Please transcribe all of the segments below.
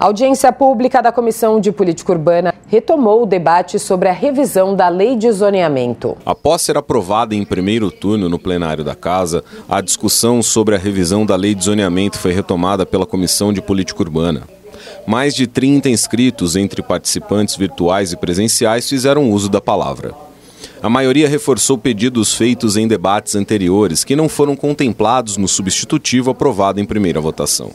A audiência pública da Comissão de Política Urbana retomou o debate sobre a revisão da lei de zoneamento. Após ser aprovada em primeiro turno no plenário da Casa, a discussão sobre a revisão da lei de zoneamento foi retomada pela Comissão de Política Urbana. Mais de 30 inscritos entre participantes virtuais e presenciais fizeram uso da palavra. A maioria reforçou pedidos feitos em debates anteriores que não foram contemplados no substitutivo aprovado em primeira votação.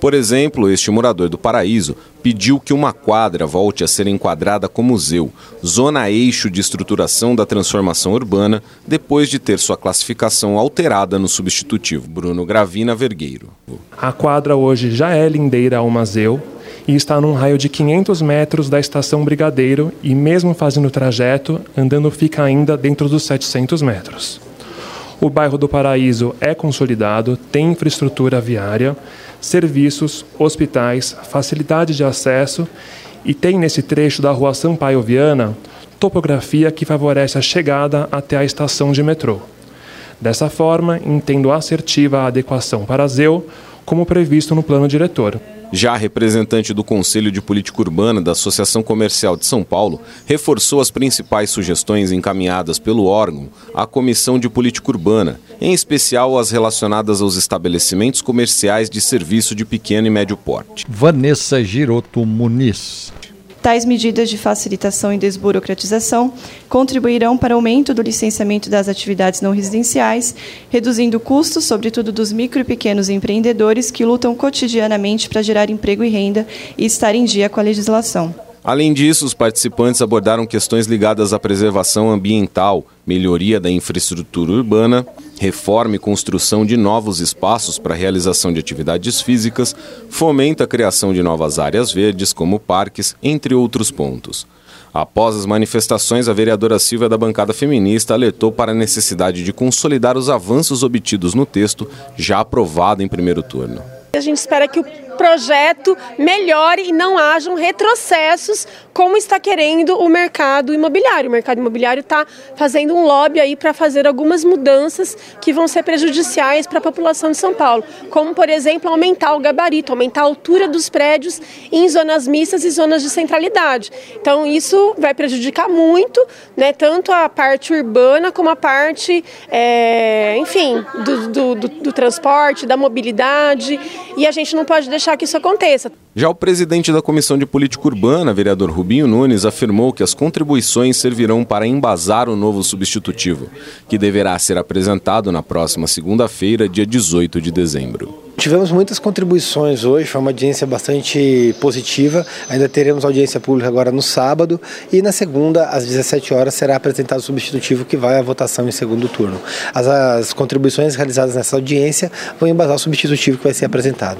Por exemplo, este morador do Paraíso pediu que uma quadra volte a ser enquadrada como museu, zona eixo de estruturação da transformação urbana, depois de ter sua classificação alterada no substitutivo. Bruno Gravina Vergueiro. A quadra hoje já é lindeira ao museu e está num raio de 500 metros da estação Brigadeiro e mesmo fazendo o trajeto, andando fica ainda dentro dos 700 metros. O bairro do Paraíso é consolidado, tem infraestrutura viária, serviços, hospitais, facilidade de acesso e tem nesse trecho da rua Sampaio Viana topografia que favorece a chegada até a estação de metrô. Dessa forma, entendo assertiva a adequação para Zeu, como previsto no plano diretor. Já a representante do Conselho de Política Urbana da Associação Comercial de São Paulo reforçou as principais sugestões encaminhadas pelo órgão à Comissão de Política Urbana, em especial as relacionadas aos estabelecimentos comerciais de serviço de pequeno e médio porte. Vanessa Giroto Muniz. Tais medidas de facilitação e desburocratização contribuirão para o aumento do licenciamento das atividades não residenciais, reduzindo custos, sobretudo dos micro e pequenos empreendedores que lutam cotidianamente para gerar emprego e renda e estar em dia com a legislação. Além disso, os participantes abordaram questões ligadas à preservação ambiental, melhoria da infraestrutura urbana, reforma e construção de novos espaços para realização de atividades físicas, fomenta a criação de novas áreas verdes, como parques, entre outros pontos. Após as manifestações, a vereadora Silvia da bancada feminista alertou para a necessidade de consolidar os avanços obtidos no texto, já aprovado em primeiro turno. A gente espera que o projeto melhore e não hajam retrocessos como está querendo o mercado imobiliário. O mercado imobiliário está fazendo um lobby aí para fazer algumas mudanças que vão ser prejudiciais para a população de São Paulo, como por exemplo aumentar o gabarito, aumentar a altura dos prédios em zonas mistas e zonas de centralidade. Então isso vai prejudicar muito, né, tanto a parte urbana como a parte, é, enfim, do, do, do, do transporte, da mobilidade. E a gente não pode deixar deixar que isso aconteça. Já o presidente da Comissão de Política Urbana, vereador Rubinho Nunes, afirmou que as contribuições servirão para embasar o novo substitutivo, que deverá ser apresentado na próxima segunda-feira, dia 18 de dezembro. Tivemos muitas contribuições hoje, foi uma audiência bastante positiva. Ainda teremos audiência pública agora no sábado e na segunda, às 17 horas, será apresentado o substitutivo que vai à votação em segundo turno. As, as contribuições realizadas nessa audiência vão embasar o substitutivo que vai ser apresentado.